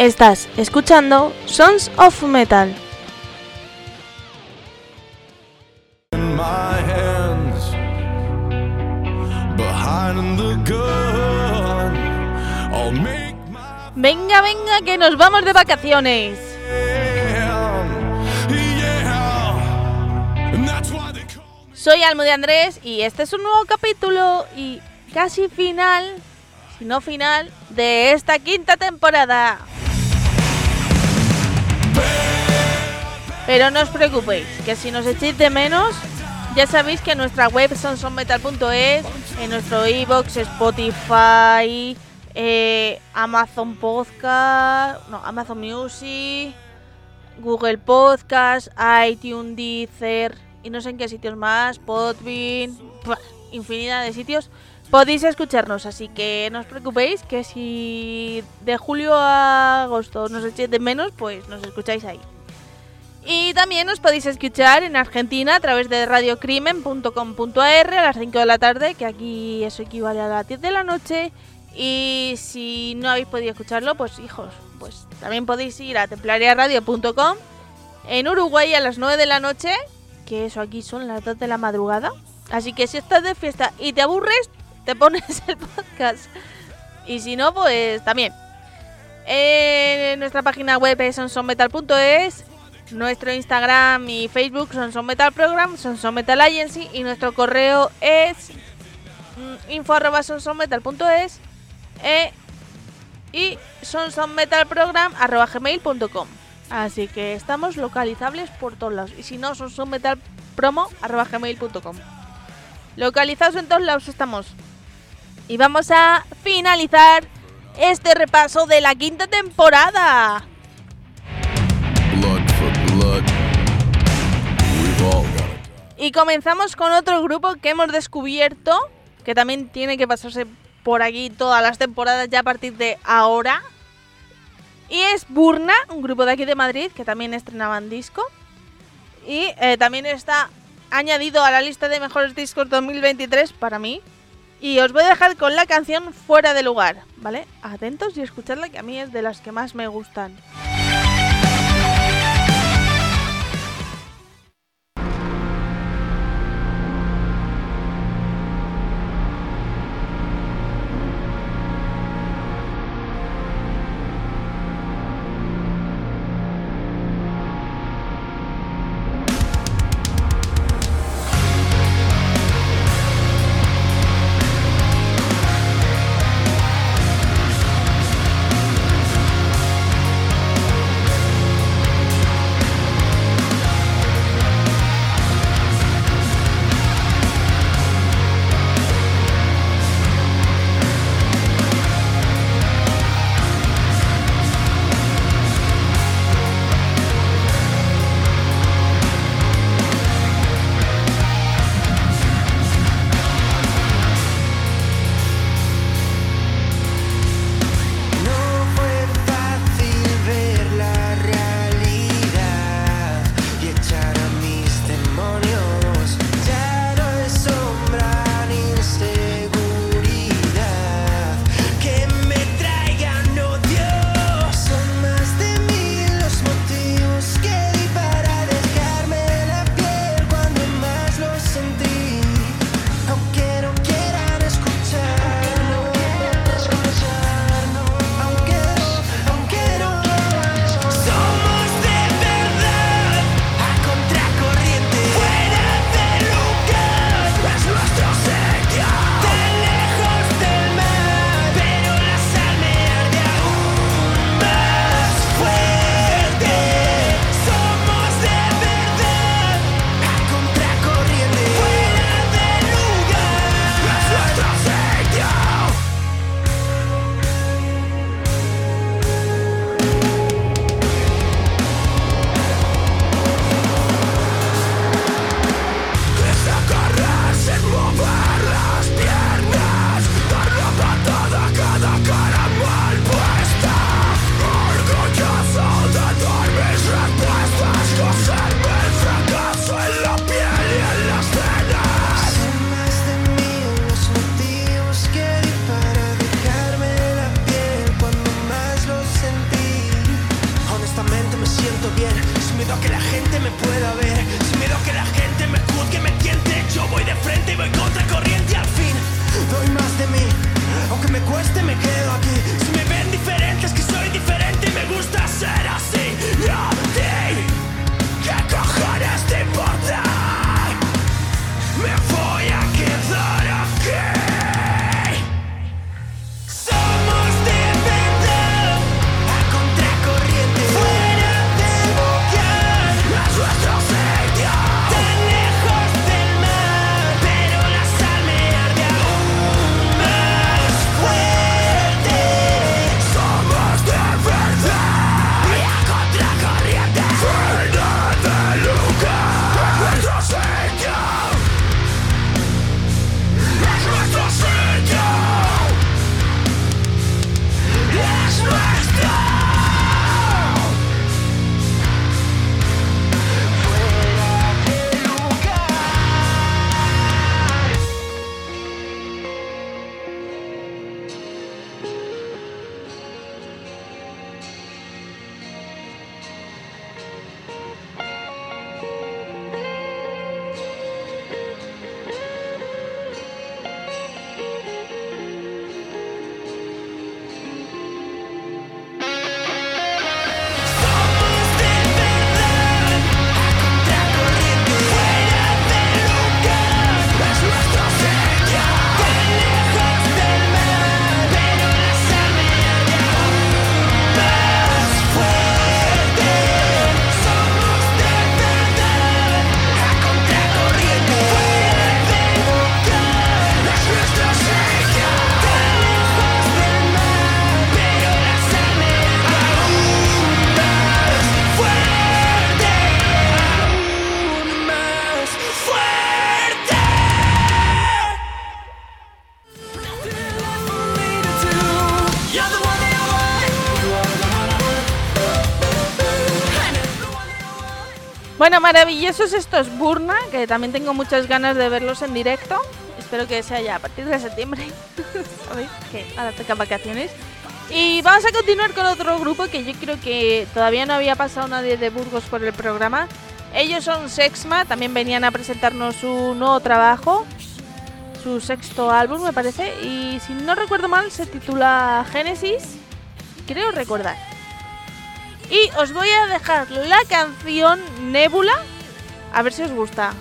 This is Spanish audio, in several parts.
Estás escuchando Sons of Metal. Venga, venga, que nos vamos de vacaciones. Soy Almo de Andrés y este es un nuevo capítulo y casi final, si no final, de esta quinta temporada. Pero no os preocupéis, que si nos echéis de menos, ya sabéis que en nuestra web sonsonmetal.es, en nuestro iBox, Spotify, eh, Amazon Podcast, no, Amazon Music, Google Podcast, iTunes, Deezer y no sé en qué sitios más, Podbean, infinidad de sitios. Podéis escucharnos, así que no os preocupéis que si de julio a agosto nos echéis de menos, pues nos escucháis ahí. Y también os podéis escuchar en Argentina a través de radiocrimen.com.ar a las 5 de la tarde, que aquí eso equivale a las 10 de la noche. Y si no habéis podido escucharlo, pues hijos, pues también podéis ir a templariaradio.com en Uruguay a las 9 de la noche, que eso aquí son las 2 de la madrugada. Así que si estás de fiesta y te aburres, te pones el podcast. Y si no, pues también. En nuestra página web es nuestro Instagram y Facebook son Son Metal Program, son Son Metal Agency y nuestro correo es mm, info arroba e, y sonsonmetalprogram arroba gmail.com. Así que estamos localizables por todos lados. Y si no, sonsonmetalpromo arroba gmail.com. Localizados en todos lados estamos. Y vamos a finalizar este repaso de la quinta temporada. Y comenzamos con otro grupo que hemos descubierto, que también tiene que pasarse por aquí todas las temporadas ya a partir de ahora. Y es Burna, un grupo de aquí de Madrid que también estrenaban disco. Y eh, también está añadido a la lista de mejores discos 2023 para mí. Y os voy a dejar con la canción Fuera de lugar, ¿vale? Atentos y escuchadla que a mí es de las que más me gustan. Bien, sin miedo a que la gente me pueda ver, sin miedo a que la gente me juzgue, me tiente. Yo voy de frente y voy contra corriente al fin. Doy más de mí, aunque me cueste, me quedo aquí. Si me ven diferente, es que soy diferente y me gusta ser así. Y a Bueno, maravillosos estos Burna, que también tengo muchas ganas de verlos en directo. Espero que sea ya a partir de septiembre. Que ahora vacaciones. Y vamos a continuar con otro grupo que yo creo que todavía no había pasado nadie de Burgos por el programa. Ellos son Sexma, también venían a presentarnos su nuevo trabajo, su sexto álbum me parece, y si no recuerdo mal se titula Génesis, creo recordar. Y os voy a dejar la canción Nebula, a ver si os gusta.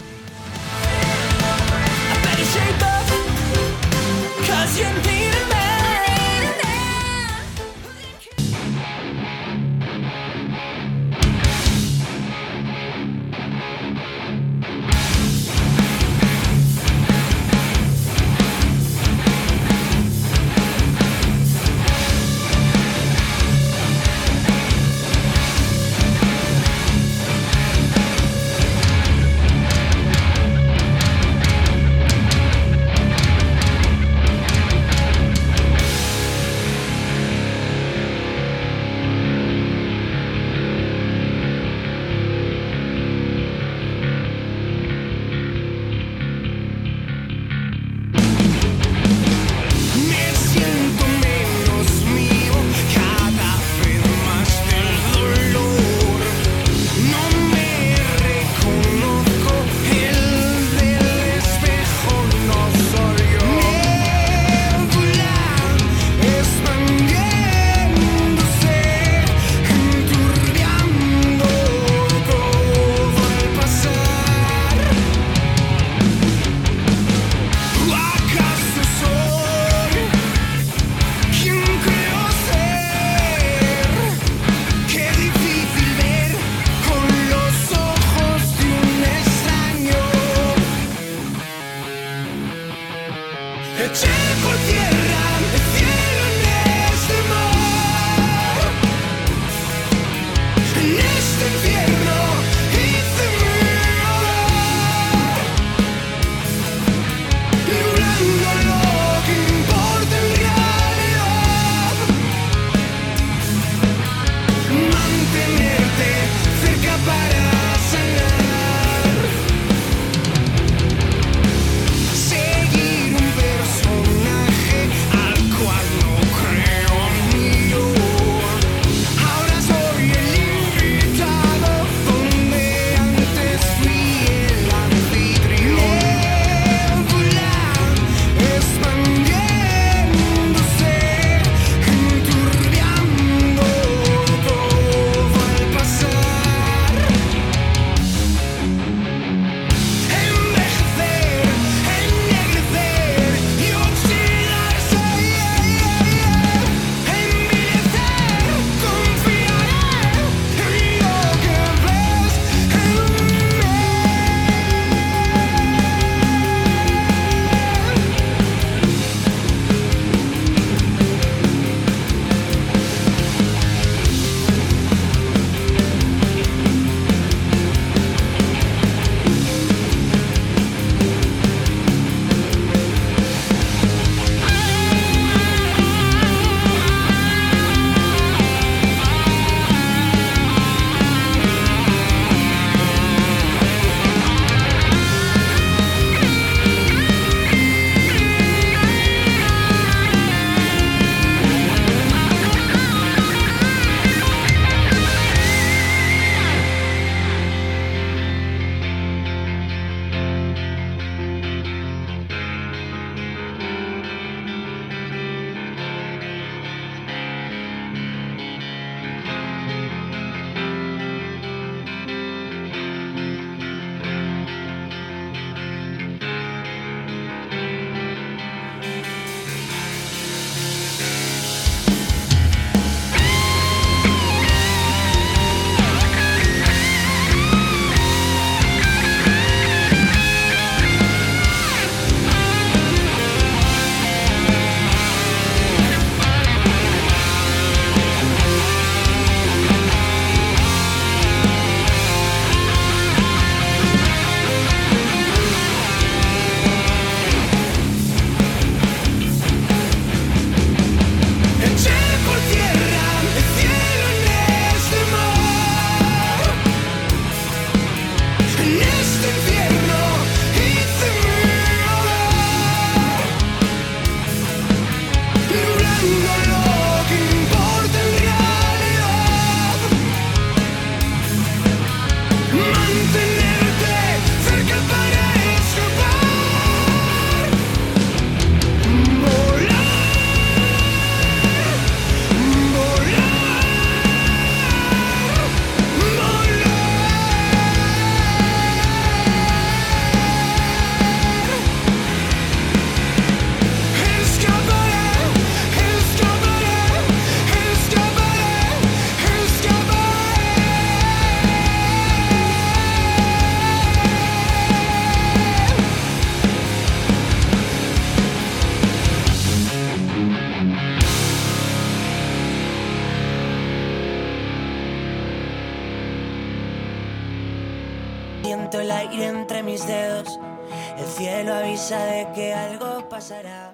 Cielo avisa de que algo pasará.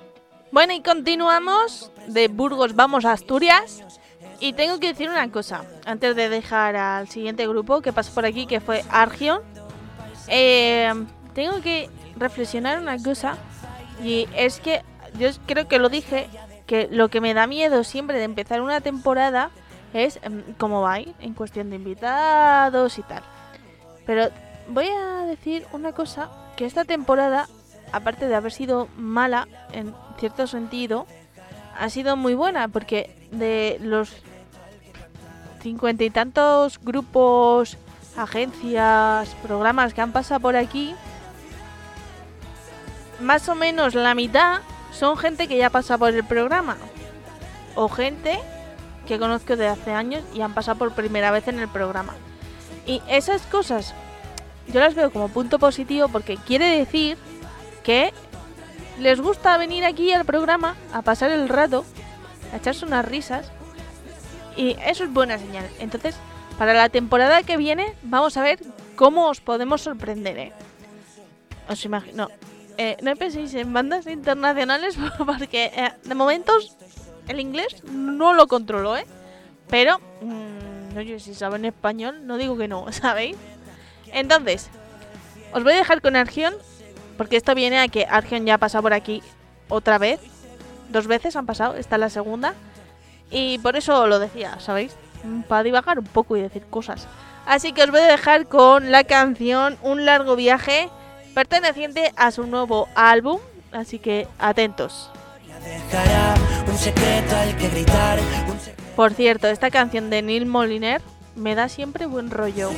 Bueno, y continuamos. De Burgos vamos a Asturias. Y tengo que decir una cosa, antes de dejar al siguiente grupo que pasó por aquí, que fue Argion. Eh, tengo que reflexionar una cosa. Y es que yo creo que lo dije, que lo que me da miedo siempre de empezar una temporada es em, cómo va ir en cuestión de invitados y tal. Pero voy a decir una cosa, que esta temporada, aparte de haber sido mala en cierto sentido, ha sido muy buena porque de los cincuenta y tantos grupos, agencias, programas que han pasado por aquí, más o menos la mitad son gente que ya pasa por el programa. O gente que conozco de hace años y han pasado por primera vez en el programa. Y esas cosas yo las veo como punto positivo porque quiere decir que les gusta venir aquí al programa a pasar el rato, a echarse unas risas. Y eso es buena señal. Entonces, para la temporada que viene, vamos a ver cómo os podemos sorprender. ¿eh? Os imagino. Eh, no penséis en bandas internacionales porque eh, de momentos el inglés no lo controlo, ¿eh? Pero, mmm, oye, si saben español, no digo que no, ¿sabéis? Entonces, os voy a dejar con Argion, porque esto viene a que Argion ya ha pasado por aquí otra vez. Dos veces han pasado, esta es la segunda. Y por eso lo decía, ¿sabéis? Para divagar un poco y decir cosas. Así que os voy a dejar con la canción Un largo viaje, perteneciente a su nuevo álbum. Así que atentos. Por cierto, esta canción de Neil Moliner me da siempre buen rollo.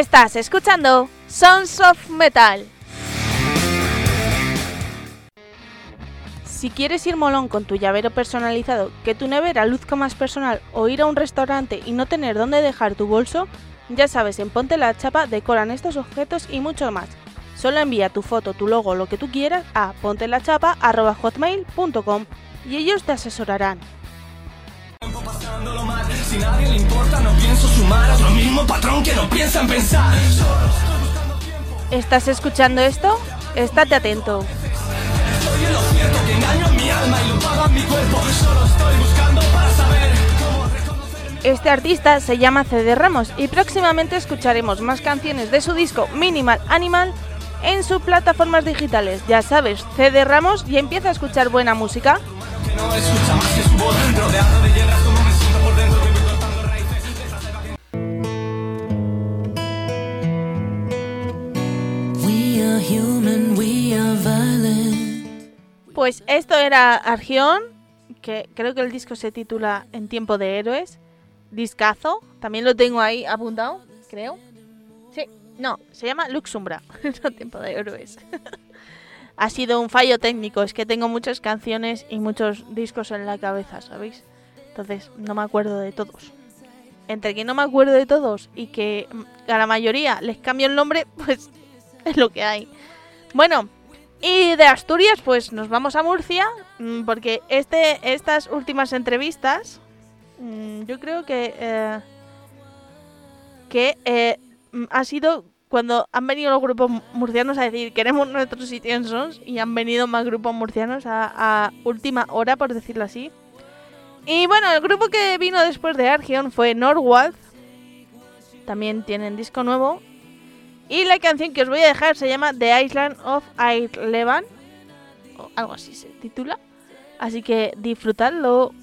Estás escuchando Sons of Metal. Si quieres ir molón con tu llavero personalizado, que tu nevera luzca más personal o ir a un restaurante y no tener dónde dejar tu bolso, ya sabes, en Ponte la Chapa decoran estos objetos y mucho más. Solo envía tu foto, tu logo, lo que tú quieras a pontelachapa.hotmail.com y ellos te asesorarán. Pasándolo mal, si nadie le importa, no pienso sumar. Es lo mismo patrón que no piensa en pensar. Solo estoy buscando tiempo. ¿Estás escuchando esto? Estate atento. Lo cierto que engaño a mi alma y lo paga mi cuerpo. Solo estoy buscando para saber cómo reconocerme. Este artista se llama CD Ramos y próximamente escucharemos más canciones de su disco Minimal Animal en sus plataformas digitales. Ya sabes, CD Ramos y empieza a escuchar buena música. Que no escucha más que su voz. Rodeado de hierbas, como me siento por dentro. Que voy cortando raíces. detrás de la We are human, we are violent. Pues esto era Argión, que creo que el disco se titula En tiempo de héroes. Discazo, también lo tengo ahí apuntado, creo. Sí, no, se llama Luxumbra, no tiempo de héroes. ha sido un fallo técnico, es que tengo muchas canciones y muchos discos en la cabeza, ¿sabéis? Entonces no me acuerdo de todos. Entre que no me acuerdo de todos y que mm, a la mayoría les cambio el nombre, pues es lo que hay. Bueno, y de Asturias, pues nos vamos a Murcia, mm, porque este, estas últimas entrevistas, mm, yo creo que, eh, que eh, ha sido cuando han venido los grupos murcianos a decir queremos nuestro sitio en Sons y han venido más grupos murcianos a, a última hora, por decirlo así. Y bueno, el grupo que vino después de Argion fue Norwalk. También tienen disco nuevo. Y la canción que os voy a dejar se llama The Island of Ireland. O algo así se titula. Así que disfrutadlo.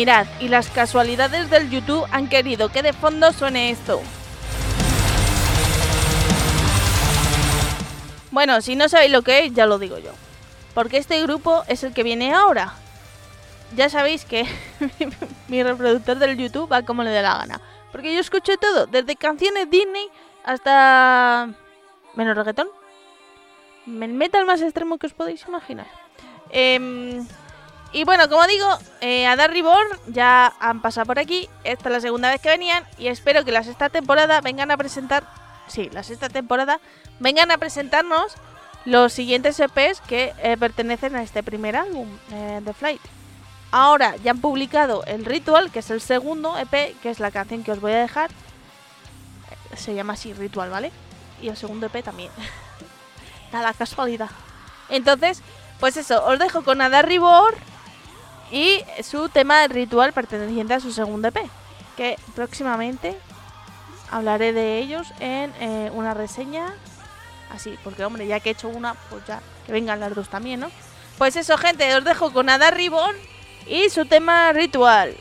Mirad, y las casualidades del YouTube han querido que de fondo suene esto. Bueno, si no sabéis lo que es, ya lo digo yo. Porque este grupo es el que viene ahora. Ya sabéis que mi reproductor del YouTube va como le dé la gana. Porque yo escucho todo, desde canciones Disney hasta... menos reggaetón. El metal más extremo que os podéis imaginar. Em, y bueno, como digo, eh, a Dar ya han pasado por aquí. Esta es la segunda vez que venían. Y espero que la sexta temporada vengan a presentar. Sí, la sexta temporada vengan a presentarnos los siguientes EPs que eh, pertenecen a este primer álbum eh, de Flight. Ahora ya han publicado el Ritual, que es el segundo EP, que es la canción que os voy a dejar. Eh, Se llama así Ritual, ¿vale? Y el segundo EP también. Nada, casualidad. Entonces, pues eso, os dejo con Ada Ribor y su tema ritual perteneciente a su segundo EP. Que próximamente hablaré de ellos en eh, una reseña. Así, porque hombre, ya que he hecho una, pues ya que vengan las dos también, ¿no? Pues eso, gente, os dejo con Ada Ribón y su tema ritual.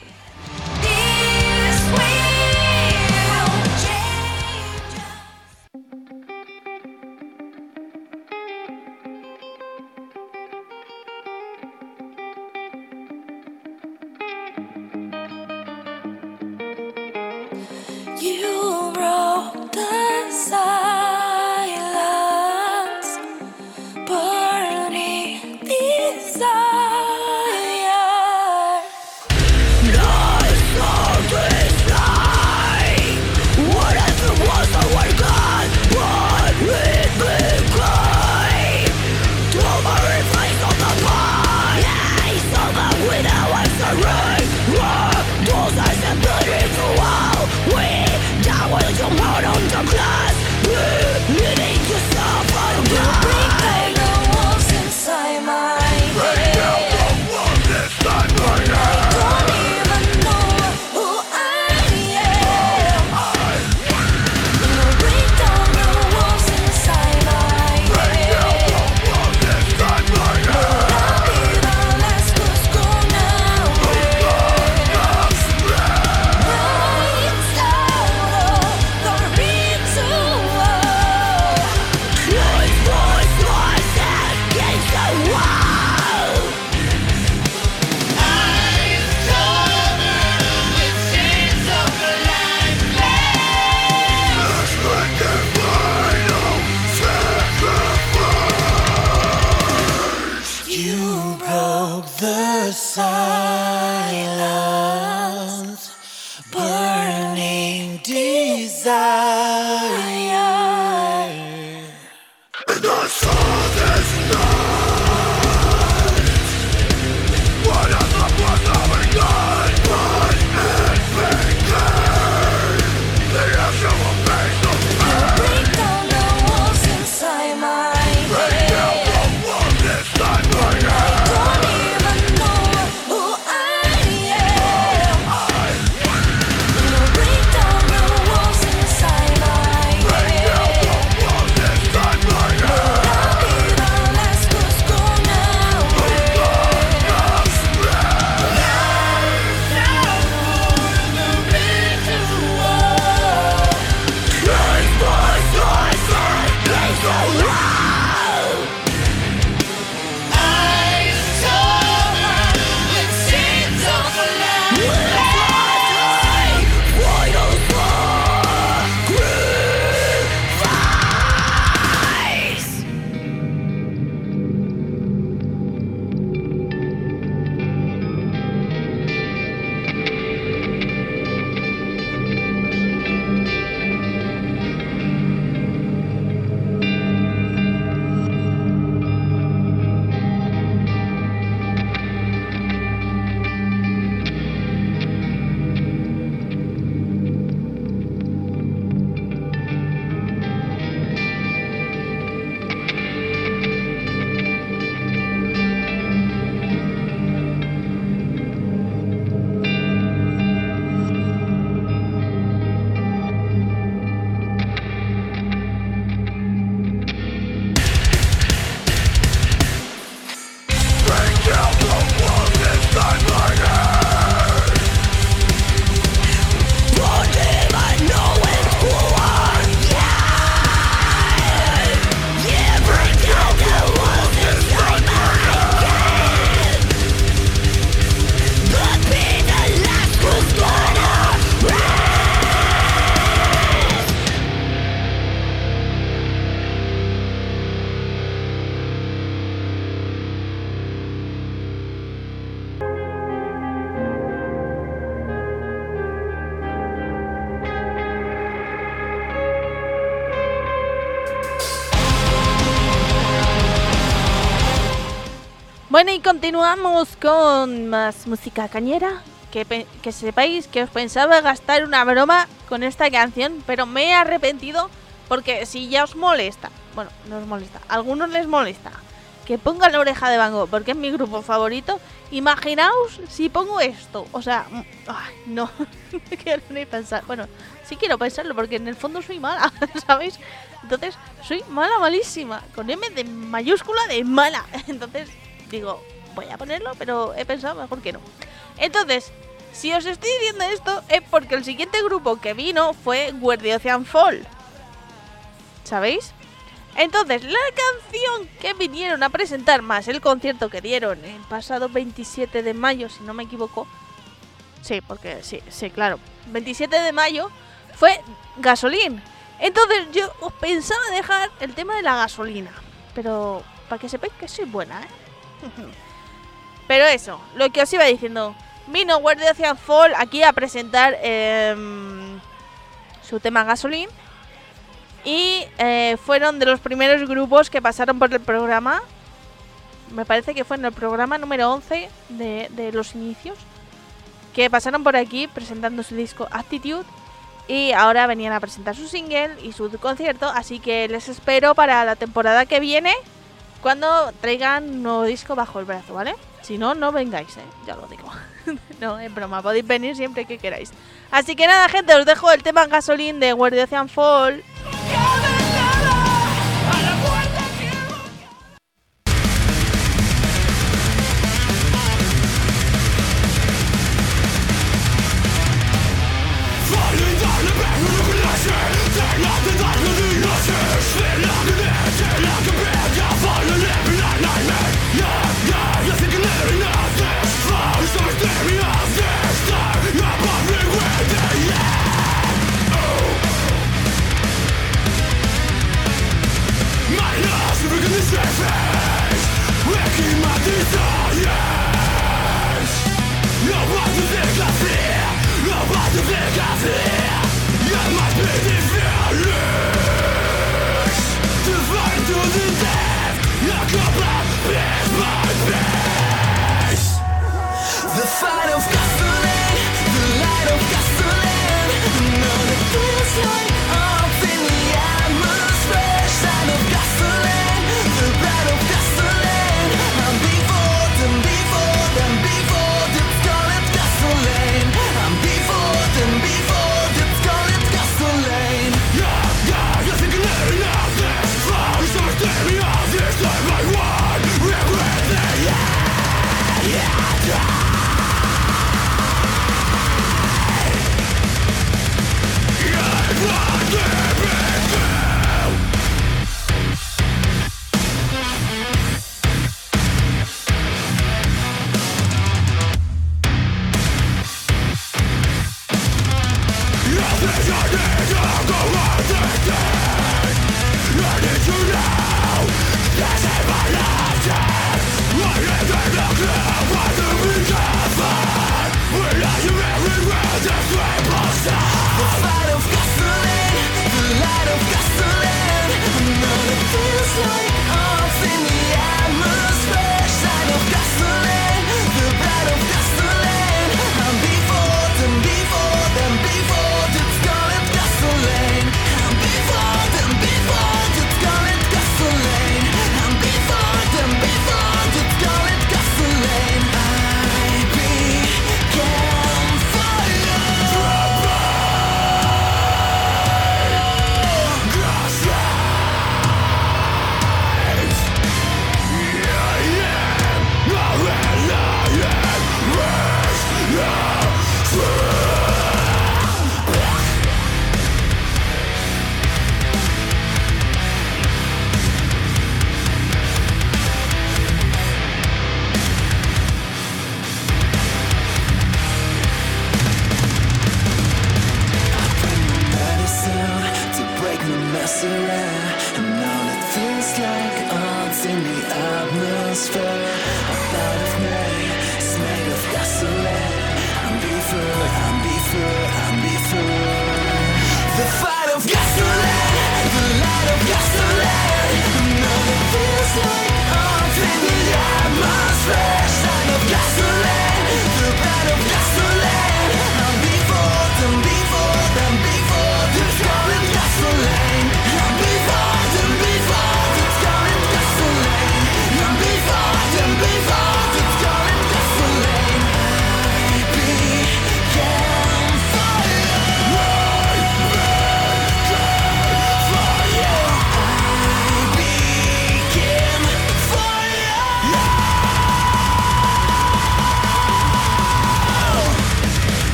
Continuamos con más música cañera. Que, que sepáis que os pensaba gastar una broma con esta canción, pero me he arrepentido porque si ya os molesta, bueno, no os molesta, a algunos les molesta que ponga la oreja de Van Gogh porque es mi grupo favorito, imaginaos si pongo esto. O sea, mm, ay, no, no quiero ni pensar. Bueno, sí quiero pensarlo porque en el fondo soy mala, ¿sabéis? Entonces, soy mala, malísima, con M de mayúscula de mala. Entonces, digo, voy a ponerlo, pero he pensado mejor que no. Entonces, si os estoy diciendo esto es porque el siguiente grupo que vino fue Where Ocean Fall. ¿Sabéis? Entonces, la canción que vinieron a presentar más el concierto que dieron el pasado 27 de mayo, si no me equivoco. Sí, porque sí, sí, claro. 27 de mayo fue Gasolín. Entonces yo os pensaba dejar el tema de la gasolina. Pero para que sepáis que soy buena, ¿eh? Pero eso, lo que os iba diciendo. Vino Where the Ocean Fall aquí a presentar em, su tema Gasolín. Y eh, fueron de los primeros grupos que pasaron por el programa. Me parece que fue en el programa número 11 de, de los inicios. Que pasaron por aquí presentando su disco Attitude. Y ahora venían a presentar su single y su concierto. Así que les espero para la temporada que viene. Cuando traigan nuevo disco bajo el brazo, ¿vale? Si no, no vengáis, ¿eh? Ya lo digo. no, es broma. Podéis venir siempre que queráis. Así que nada, gente, os dejo el tema Gasolín de Where Fall.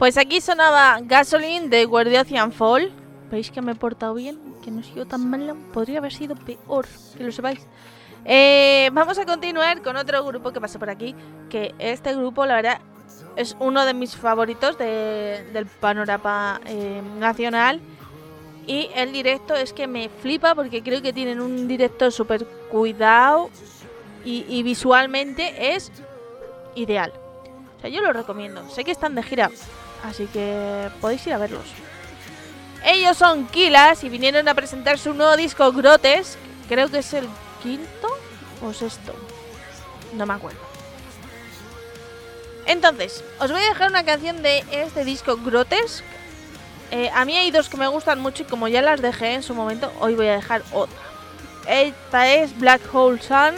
Pues aquí sonaba Gasoline de Guardian Fall. ¿Veis que me he portado bien? Que no he sido tan malo. Podría haber sido peor, que lo sepáis. Eh, vamos a continuar con otro grupo que pasó por aquí. Que este grupo, la verdad, es uno de mis favoritos de- del panorama eh, nacional. Y el directo es que me flipa porque creo que tienen un directo súper cuidado y, y visualmente es ideal. O sea, yo lo recomiendo. Sé que están de gira, así que podéis ir a verlos. Ellos son Kilas y vinieron a presentar su nuevo disco Grotesque. Creo que es el quinto o sexto. No me acuerdo. Entonces, os voy a dejar una canción de este disco Grotesque. Eh, a mí hay dos que me gustan mucho y como ya las dejé en su momento, hoy voy a dejar otra. Esta es Black Hole Sun.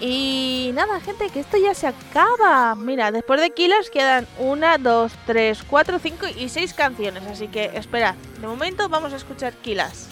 Y nada, gente, que esto ya se acaba. Mira, después de Killers quedan una, dos, tres, cuatro, cinco y seis canciones. Así que espera, de momento vamos a escuchar Killers.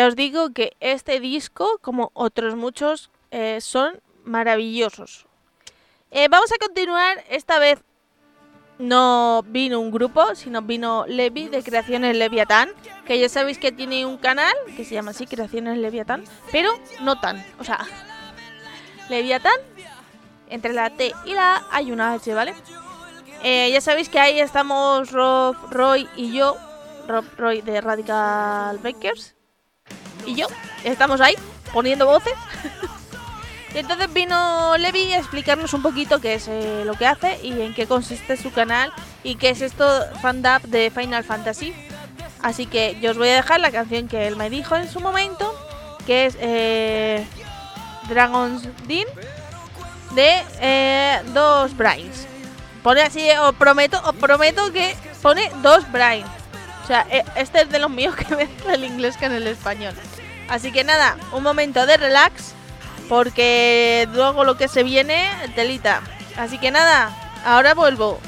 Ya os digo que este disco, como otros muchos, eh, son maravillosos. Eh, vamos a continuar, esta vez no vino un grupo, sino vino Levi de Creaciones Leviatán, que ya sabéis que tiene un canal que se llama así, Creaciones Leviatán, pero no tan, o sea, Leviatán, entre la T y la A hay una H, ¿vale? Eh, ya sabéis que ahí estamos Rob, Roy y yo, Rob Roy de Radical Bakers, y yo, estamos ahí poniendo voces. Y entonces vino Levi a explicarnos un poquito qué es eh, lo que hace y en qué consiste su canal y qué es esto fandub de Final Fantasy. Así que yo os voy a dejar la canción que él me dijo en su momento, que es eh, Dragon's Den de eh, dos Brains. Pone así, os prometo, os prometo que pone dos Brains. Sea, eh, este es de los míos que mezcla el inglés con el español. Así que nada, un momento de relax porque luego lo que se viene, telita. Así que nada, ahora vuelvo.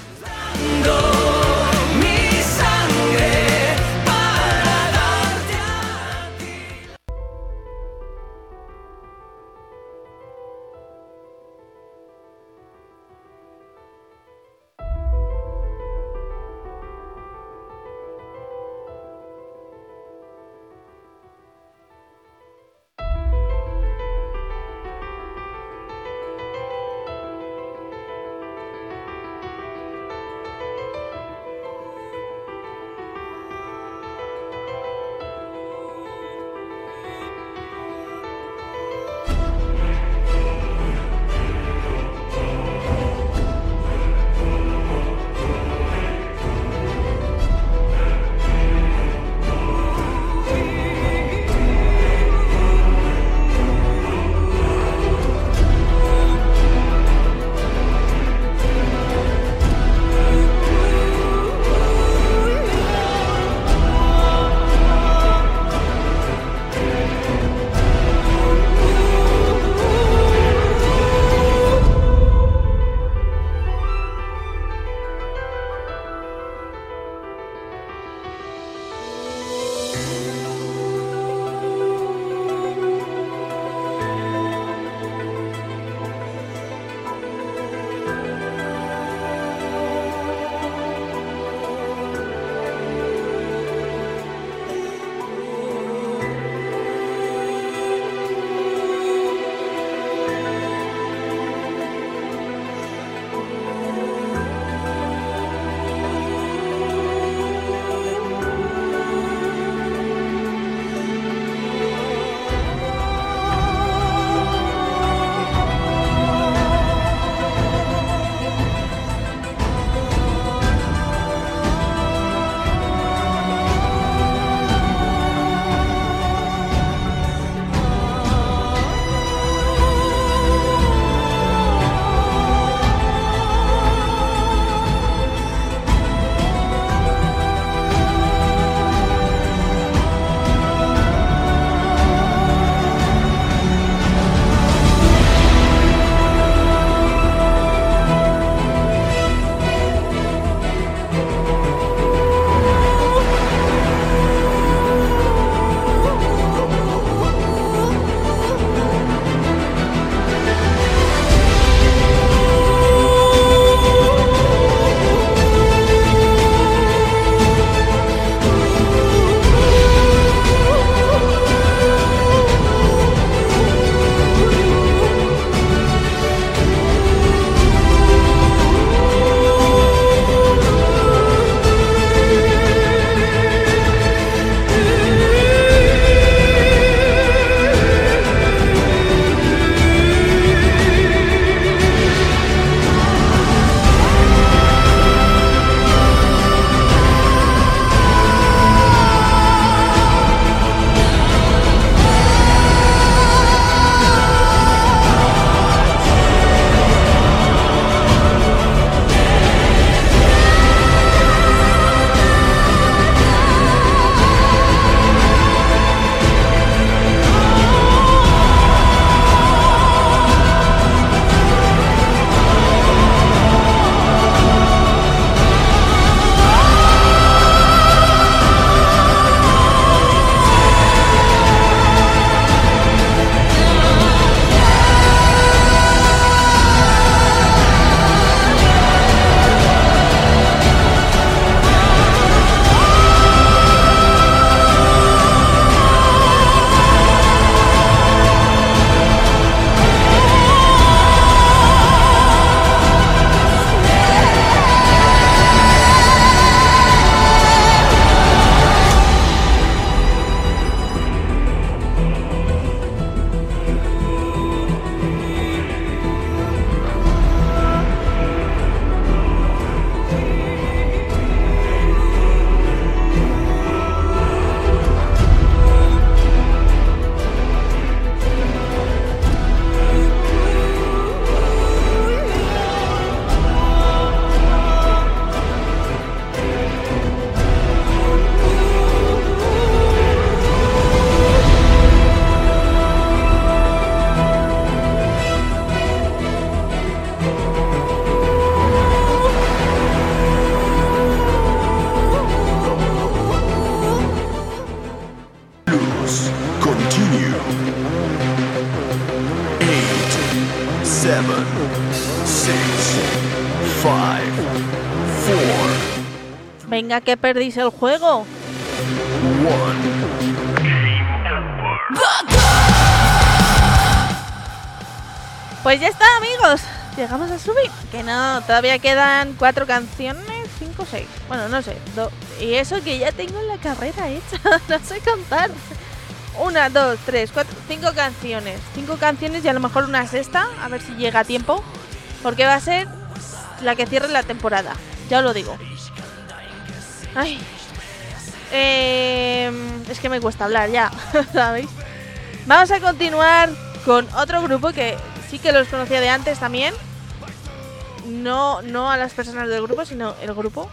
Venga, que perdís el juego. Pues ya está, amigos. Llegamos a subir. Que no, todavía quedan cuatro canciones, cinco seis. Bueno, no sé. y eso que ya tengo la carrera hecha. no sé contar. Una, dos, tres, cuatro, cinco canciones. Cinco canciones y a lo mejor una sexta. A ver si llega a tiempo. Porque va a ser la que cierre la temporada. Ya os lo digo. Ay. Em, es que me cuesta hablar ya, ¿sabéis? Vamos a continuar con otro grupo que sí que los conocía de antes también. No, no a las personas del grupo, sino el grupo.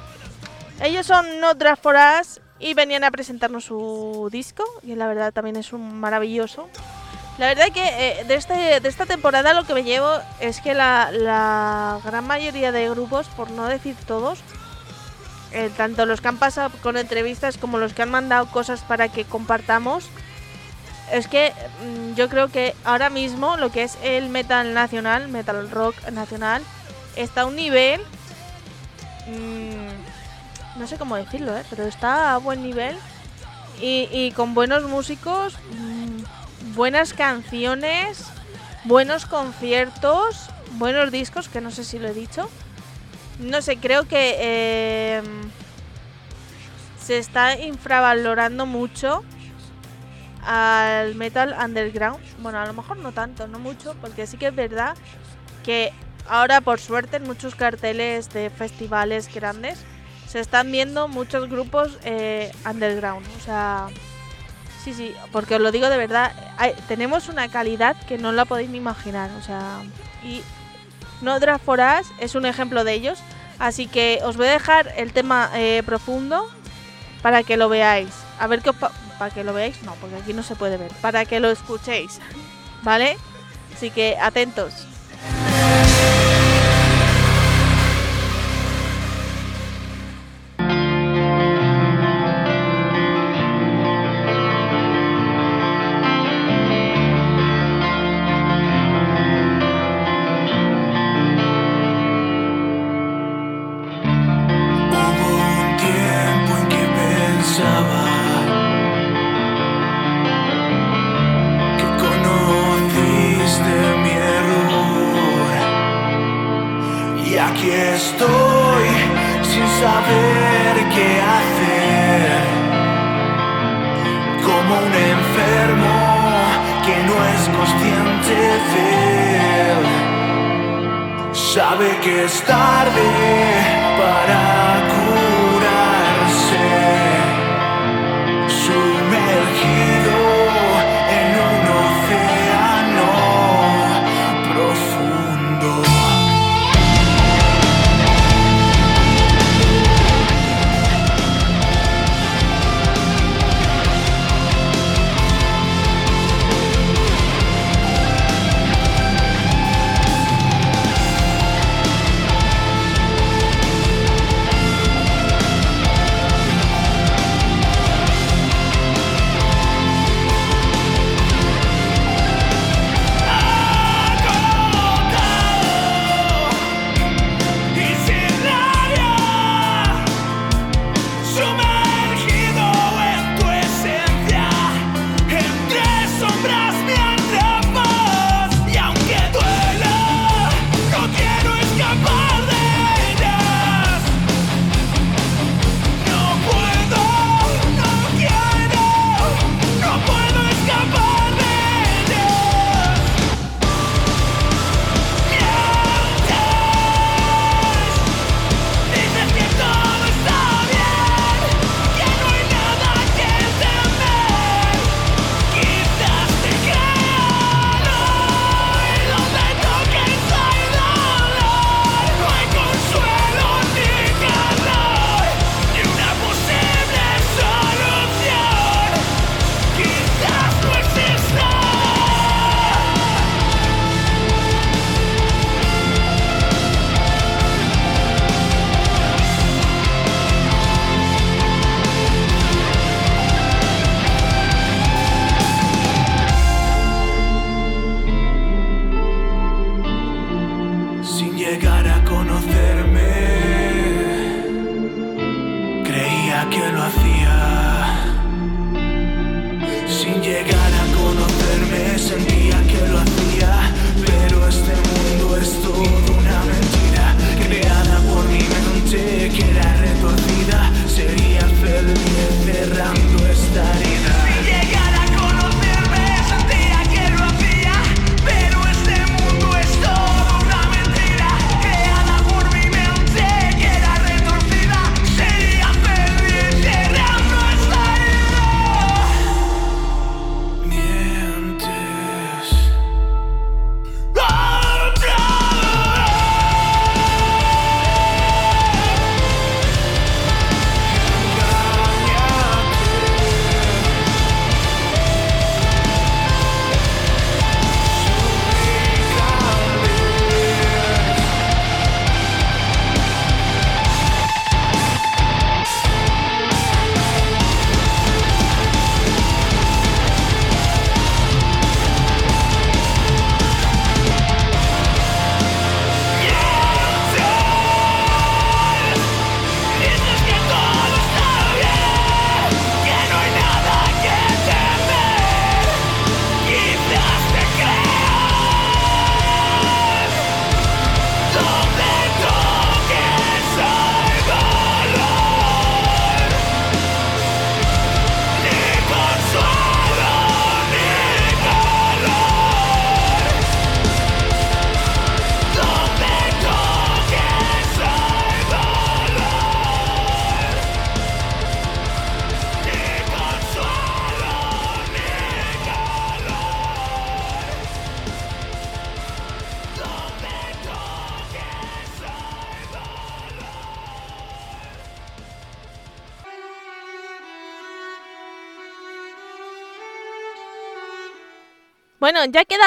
Ellos son No Draft for Us y venían a presentarnos su disco, y la verdad también es un maravilloso. La verdad que eh, de, este, de esta temporada lo que me llevo es que la, la gran mayoría de grupos, por no decir todos, eh, tanto los que han pasado con entrevistas como los que han mandado cosas para que compartamos, es que mm, yo creo que ahora mismo lo que es el metal nacional, metal rock nacional, está a un nivel. mm, no sé cómo decirlo, ¿eh? pero está a buen nivel. Y, con buenos músicos, mm, buenas canciones, buenos conciertos, buenos discos, que no sé si lo he dicho. No sé, creo que eh, se está infravalorando mucho al metal underground. Bueno, a lo mejor no tanto, no mucho, porque sí que es verdad que ahora por suerte en muchos carteles de festivales grandes se están viendo muchos grupos eh, underground. O sea, sí, sí, porque os lo digo de verdad, tenemos una calidad que no la podéis ni imaginar. O sea, y No Draft for es un ejemplo de ellos. Así que os voy a dejar el tema eh, profundo para que lo veáis. A ver qué os pa- para que lo veáis, no, porque aquí no se puede ver. Para que lo escuchéis, ¿vale? Así que atentos.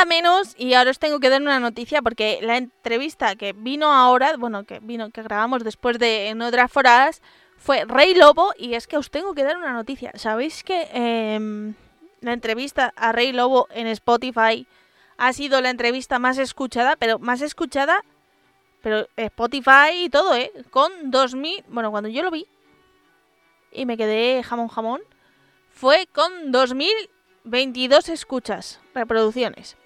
Menos y ahora os tengo que dar una noticia porque la entrevista que vino ahora, bueno, que vino, que grabamos después de en otras foras, fue Rey Lobo y es que os tengo que dar una noticia. ¿Sabéis que em, la entrevista a Rey Lobo en Spotify ha sido la entrevista más escuchada, pero más escuchada, pero Spotify y todo, ¿eh? Con 2000, bueno, cuando yo lo vi y me quedé jamón jamón, fue con 2022 escuchas, reproducciones.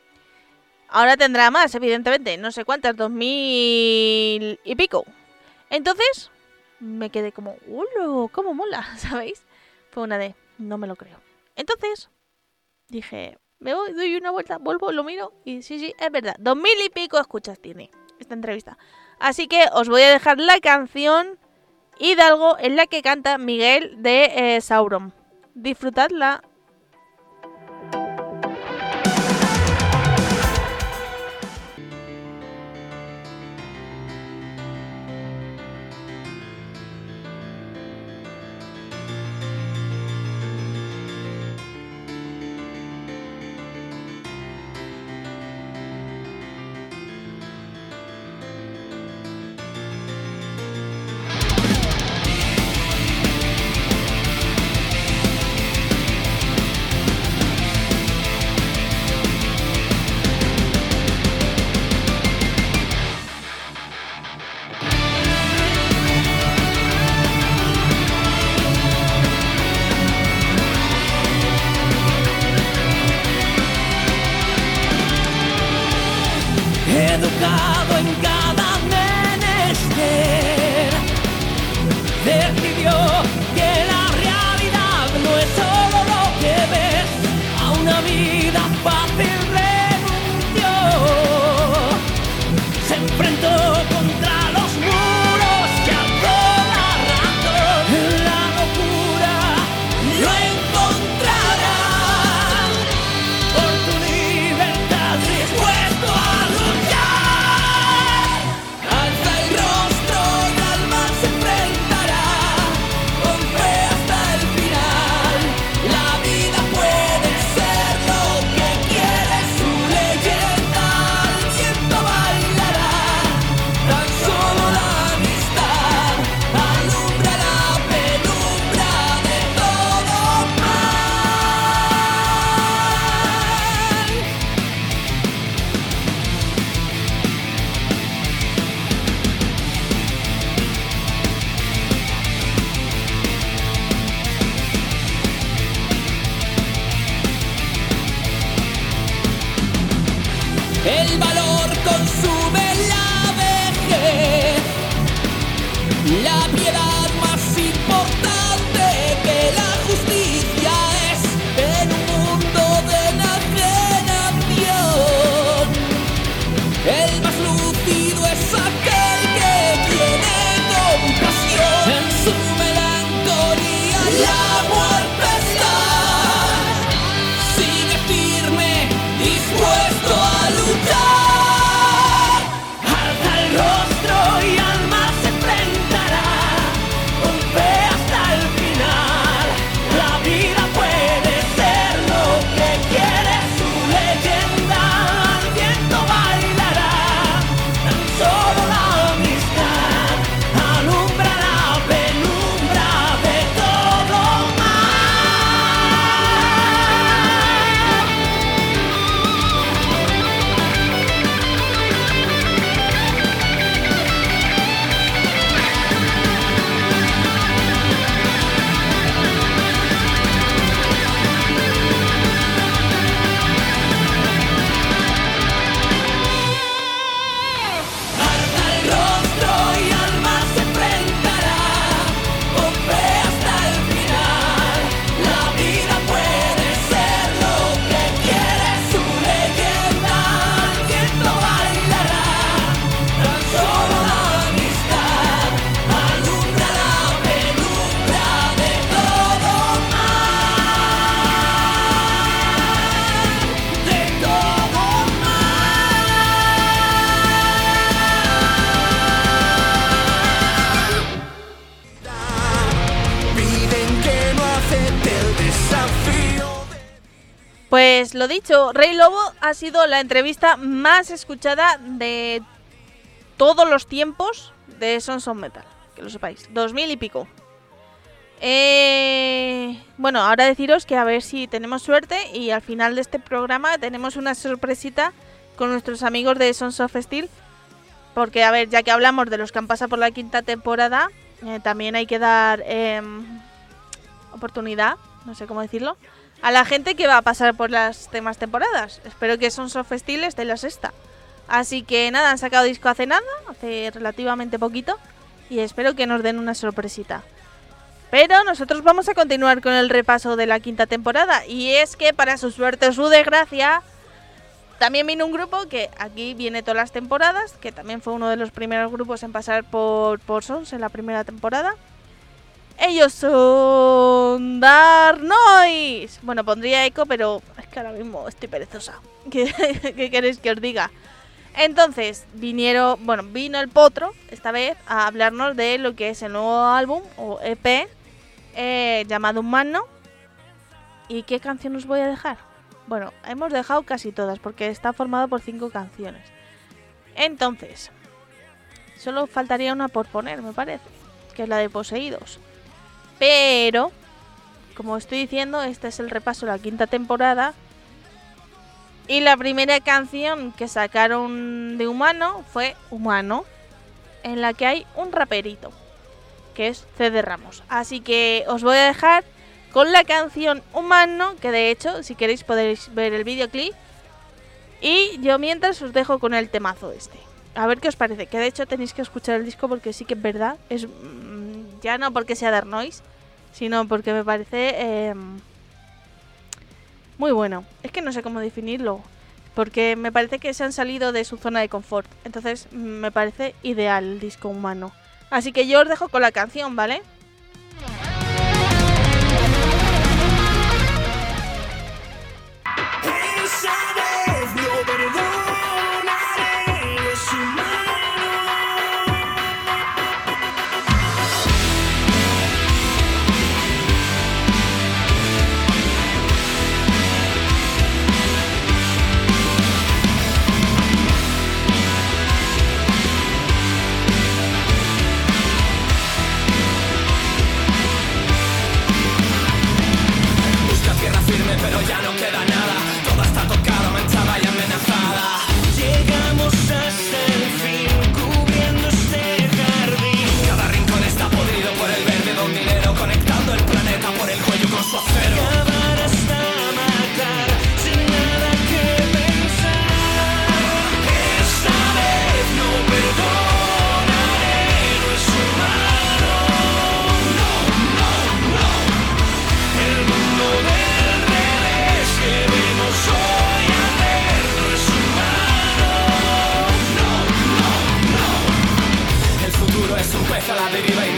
Ahora tendrá más, evidentemente, no sé cuántas, 2000 y pico. Entonces, me quedé como, ¡Ulo! ¿Cómo mola? ¿Sabéis? Fue una de, no me lo creo. Entonces, dije, me voy, doy una vuelta, vuelvo, lo miro y sí, sí, es verdad. Dos mil y pico escuchas tiene esta entrevista. Así que os voy a dejar la canción Hidalgo en la que canta Miguel de eh, Sauron. Disfrutadla. Sido la entrevista más escuchada de todos los tiempos de Sons of Metal, que lo sepáis, 2000 y pico. Eh, bueno, ahora deciros que a ver si tenemos suerte y al final de este programa tenemos una sorpresita con nuestros amigos de Sons of Steel. Porque, a ver, ya que hablamos de los que han pasado por la quinta temporada, eh, también hay que dar em, oportunidad, no sé cómo decirlo, a la gente que va a pasar por las demás temporadas. Espero que Steel esté en la sexta. Así que nada, han sacado disco hace nada, hace relativamente poquito, y espero que nos den una sorpresita. Pero nosotros vamos a continuar con el repaso de la quinta temporada, y es que para su suerte o su desgracia, también vino un grupo que aquí viene todas las temporadas, que también fue uno de los primeros grupos en pasar por, por Sons en la primera temporada. Ellos son Dark Noise. Bueno, pondría eco, pero es que ahora mismo estoy perezosa. ¿Qué, qué queréis que os diga? Entonces, vinieron, bueno, vino el Potro esta vez a hablarnos de lo que es el nuevo álbum o EP eh, llamado Humano. ¿Y qué canción os voy a dejar? Bueno, hemos dejado casi todas porque está formado por cinco canciones. Entonces, solo faltaría una por poner, me parece, que es la de Poseídos. Pero, como estoy diciendo, este es el repaso de la quinta temporada. Y la primera canción que sacaron de Humano fue Humano, en la que hay un raperito, que es CD Ramos. Así que os voy a dejar con la canción Humano, que de hecho, si queréis podéis ver el videoclip. Y yo mientras os dejo con el temazo este. A ver qué os parece. Que de hecho tenéis que escuchar el disco porque sí que es verdad. Es mm, ya no porque sea Dark Noise, sino porque me parece eh, muy bueno. Es que no sé cómo definirlo. Porque me parece que se han salido de su zona de confort. Entonces me parece ideal el disco humano. Así que yo os dejo con la canción, ¿vale? baby, baby.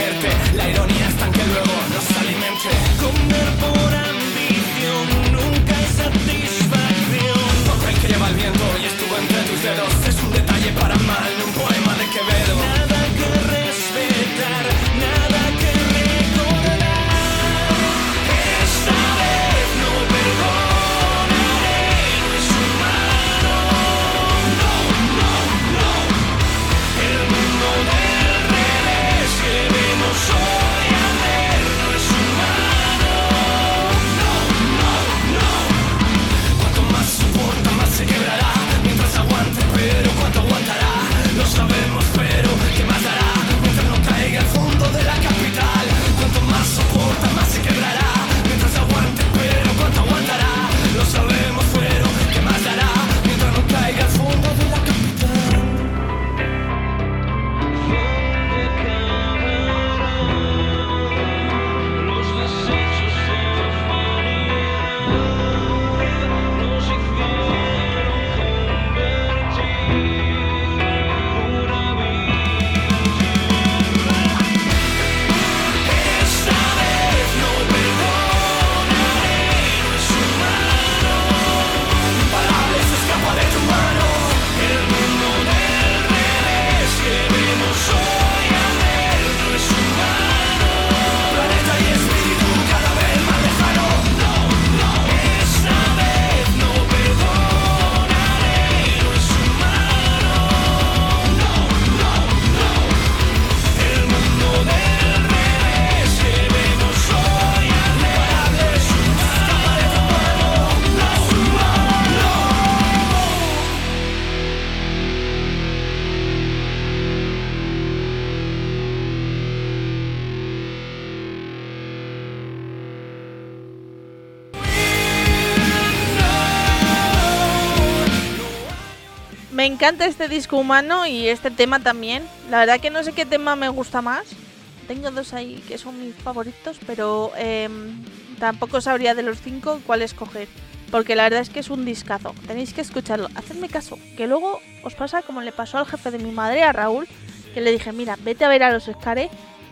Encanta este disco humano y este tema también. La verdad que no sé qué tema me gusta más. Tengo dos ahí que son mis favoritos, pero em, tampoco sabría de los cinco cuál escoger. Porque la verdad es que es un discazo. Tenéis que escucharlo. Hacedme caso. Que luego os pasa como le pasó al jefe de mi madre, a Raúl. Que le dije, mira, vete a ver a los Scare.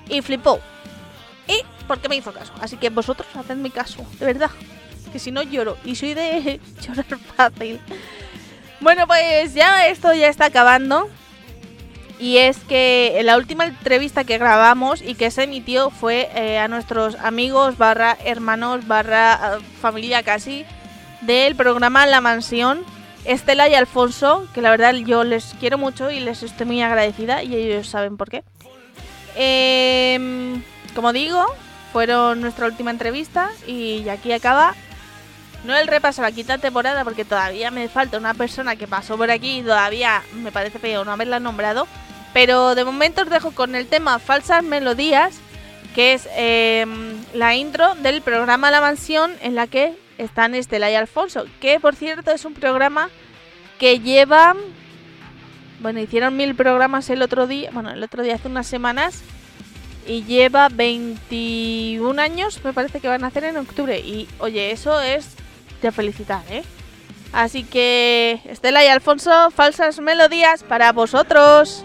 Y flipó. Y porque me hizo caso. Así que vosotros hacedme caso. De verdad. Que si no lloro. Y soy de llorar fácil. Bueno, pues ya esto ya está acabando. Y es que la última entrevista que grabamos y que se emitió fue eh, a nuestros amigos, barra hermanos, barra eh, familia casi, del programa La Mansión, Estela y Alfonso, que la verdad yo les quiero mucho y les estoy muy agradecida y ellos saben por qué. Em, como digo, fueron nuestra última entrevista y aquí acaba no el repaso la quinta temporada porque todavía me falta una persona que pasó por aquí y todavía me parece feo no haberla nombrado. Pero de momento os dejo con el tema Falsas Melodías, que es em, la intro del programa La Mansión en la que están Estela y Alfonso, que por cierto es un programa que lleva... Bueno, hicieron mil programas el otro día, bueno, el otro día hace unas semanas, y lleva 21 años, me parece que van a hacer en octubre. Y oye, eso es de felicitar, ¿eh? Así que, Estela y Alfonso, falsas melodías para vosotros.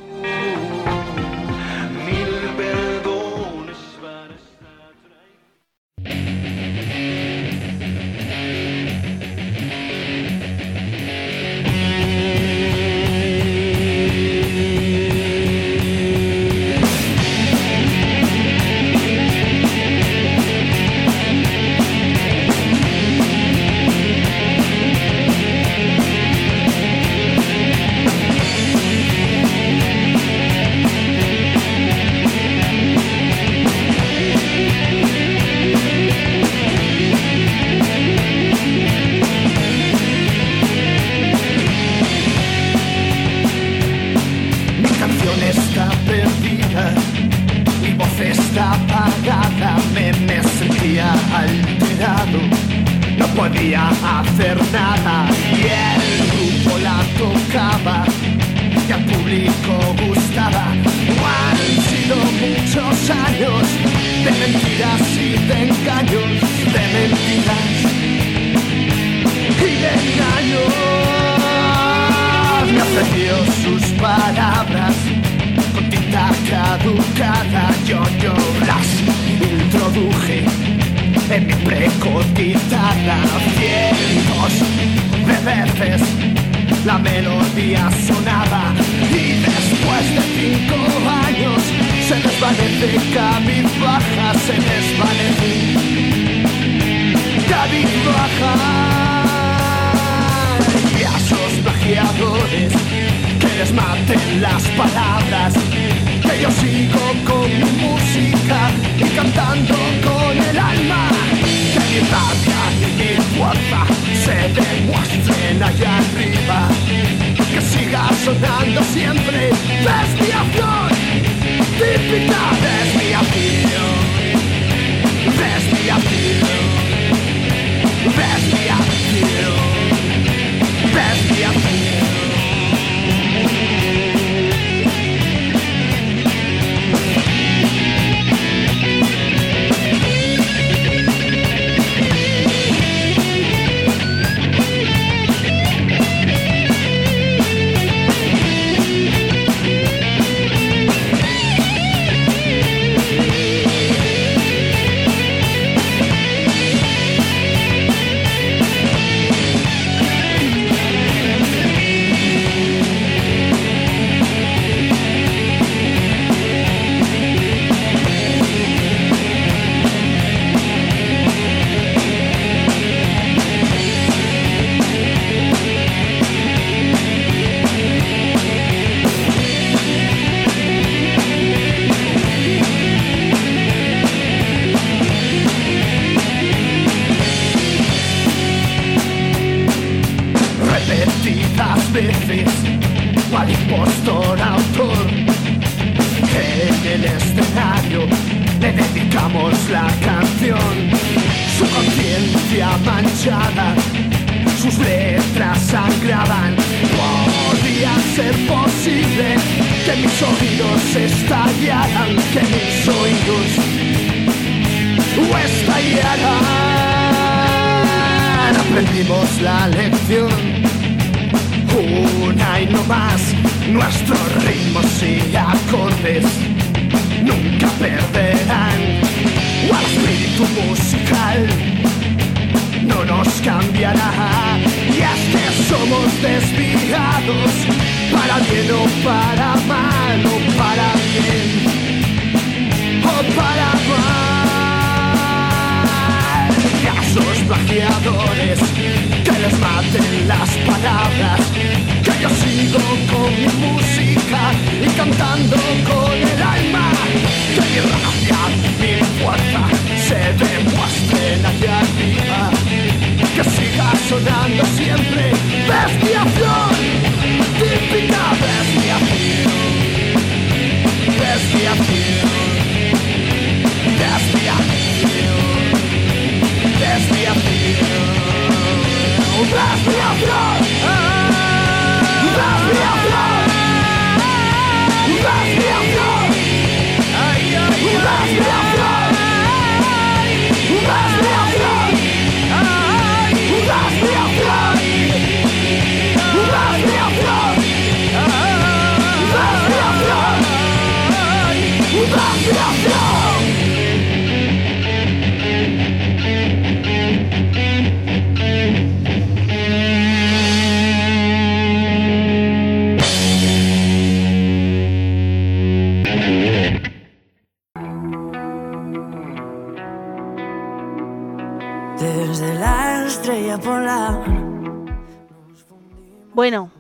Bueno,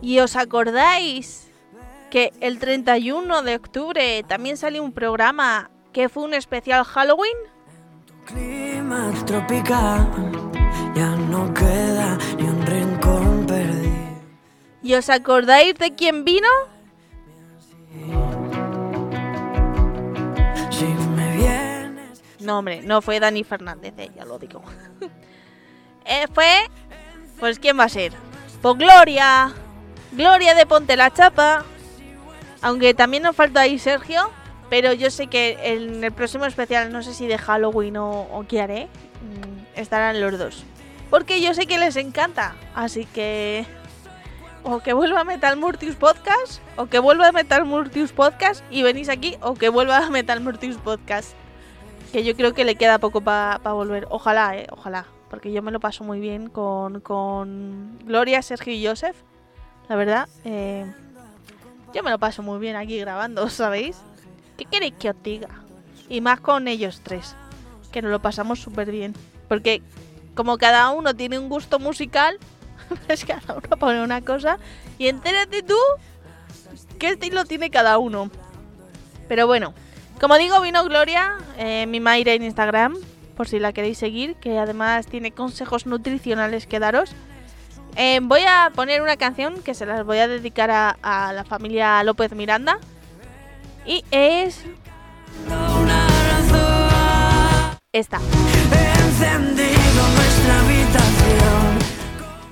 ¿y os acordáis que el 31 de octubre también salió un programa que fue un especial Halloween? Clima tropical. Ya no queda ni un rincón perdido. ¿Y os acordáis de quién vino? No, hombre, no fue Dani Fernández, eh, ya lo digo. Eh, fue. Pues, ¿quién va a ser? Pues Gloria. Gloria de Ponte la Chapa. Aunque también nos falta ahí Sergio. Pero yo sé que en el próximo especial, no sé si de Halloween o, o qué haré, mm, estarán los dos. Porque yo sé que les encanta. Así que. O que vuelva Metal Murtius Podcast. O que vuelva Metal Murtius Podcast. Y venís aquí. O que vuelva Metal Murtius Podcast. Que yo creo que le queda poco para volver. Ojalá, eh, ojalá. Porque yo me lo paso muy bien con, con Gloria, Sergio y Joseph. La verdad, eh, yo me lo paso muy bien aquí grabando, ¿sabéis? ¿Qué queréis que os diga? Y más con ellos tres. Que nos lo pasamos súper bien. Porque como cada uno tiene un gusto musical, pues cada uno pone una cosa. Y entérate tú qué estilo tiene cada uno. Pero bueno, como digo, vino Gloria, eh, mi Mayra en Instagram, por si la queréis seguir, que además tiene consejos nutricionales que daros. Eh, voy a poner una canción que se las voy a dedicar a, a la familia López Miranda. Y es esta.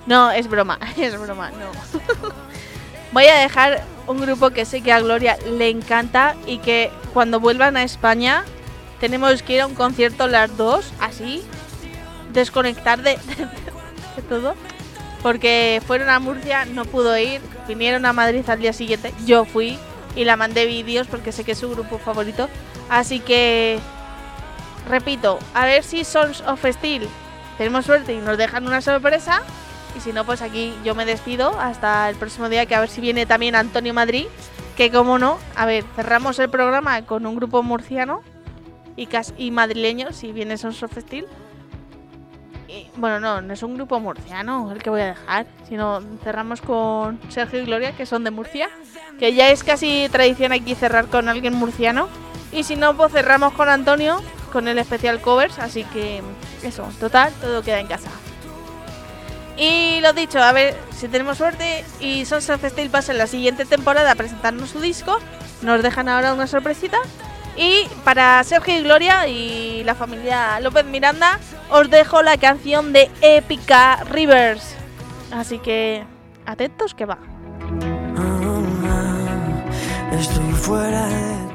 No, es broma, es broma, no. Voy a dejar un grupo que sé que a Gloria le encanta y que cuando vuelvan a España tenemos que ir a un concierto las dos, así, desconectar de, todo. Porque fueron a Murcia, no pudo ir, vinieron a Madrid al día siguiente, yo fui y la mandé vídeos porque sé que es su grupo favorito. Así que, repito, a ver si Sons of Steel tenemos suerte y nos dejan una sorpresa. Y si no, pues aquí yo me despido hasta el próximo día, que a ver si viene también Antonio Madrid. Que como no, a ver, cerramos el programa con un grupo murciano y, y madrileño, si viene Sons of Steel. Y, bueno, no, no es un grupo murciano el que voy a dejar, sino cerramos con Sergio y Gloria, que son de Murcia. Que ya es casi tradición aquí cerrar con alguien murciano. Y si no, pues cerramos con Antonio, con el especial covers. Así que eso, total, todo queda en casa. Y lo dicho, a ver si tenemos suerte y Sons of Steel pasa en la siguiente temporada a presentarnos su disco. Nos dejan ahora una sorpresita. Y para Sergio y Gloria y la familia López Miranda, os dejo la canción de Épica Rivers. Así que atentos que va. Estoy fuera de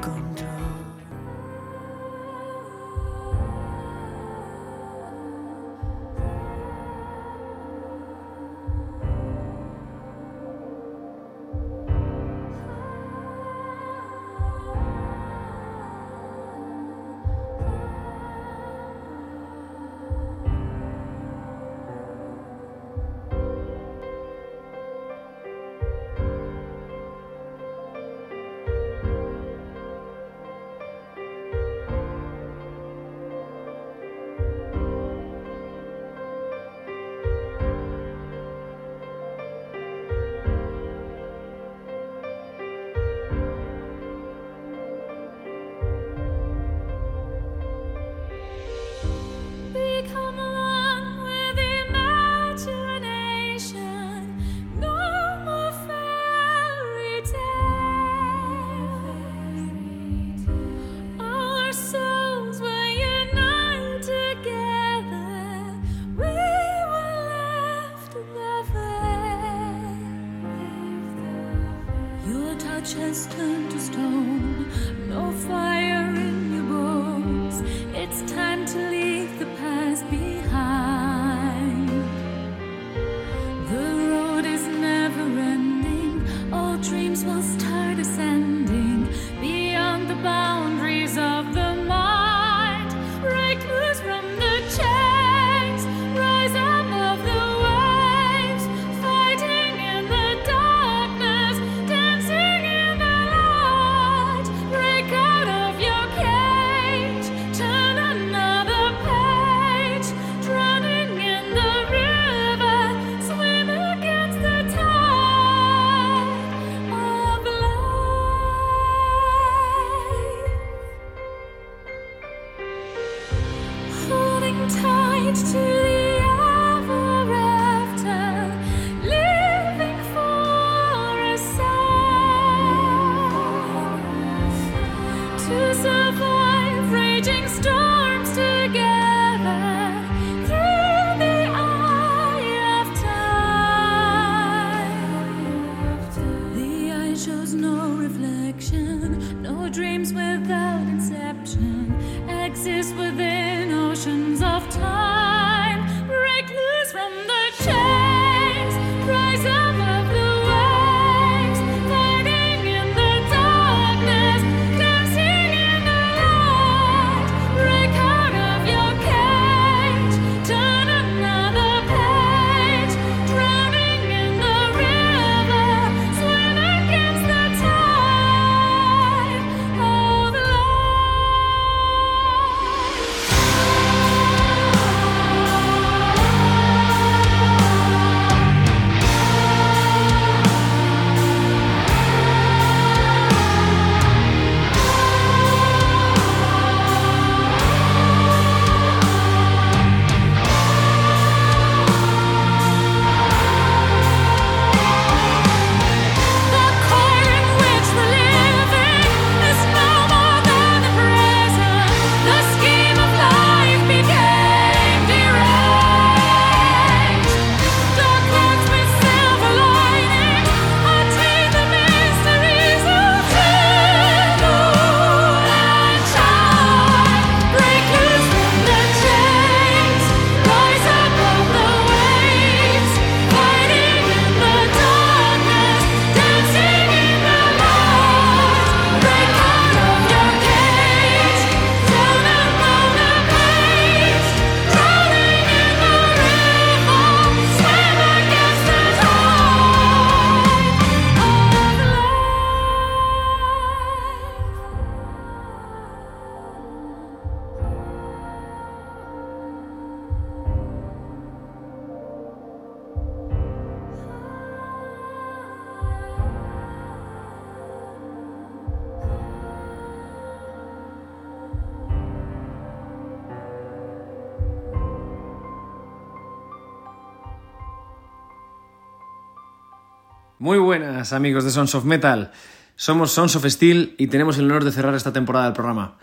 amigos de Sons of Metal. Somos Sons of Steel y tenemos el honor de cerrar esta temporada del programa.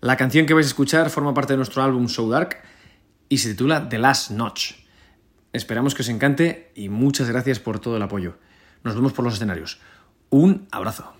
La canción que vais a escuchar forma parte de nuestro álbum So Dark y se titula The Last Notch. Esperamos que os encante y muchas gracias por todo el apoyo. Nos vemos por los escenarios. Un abrazo.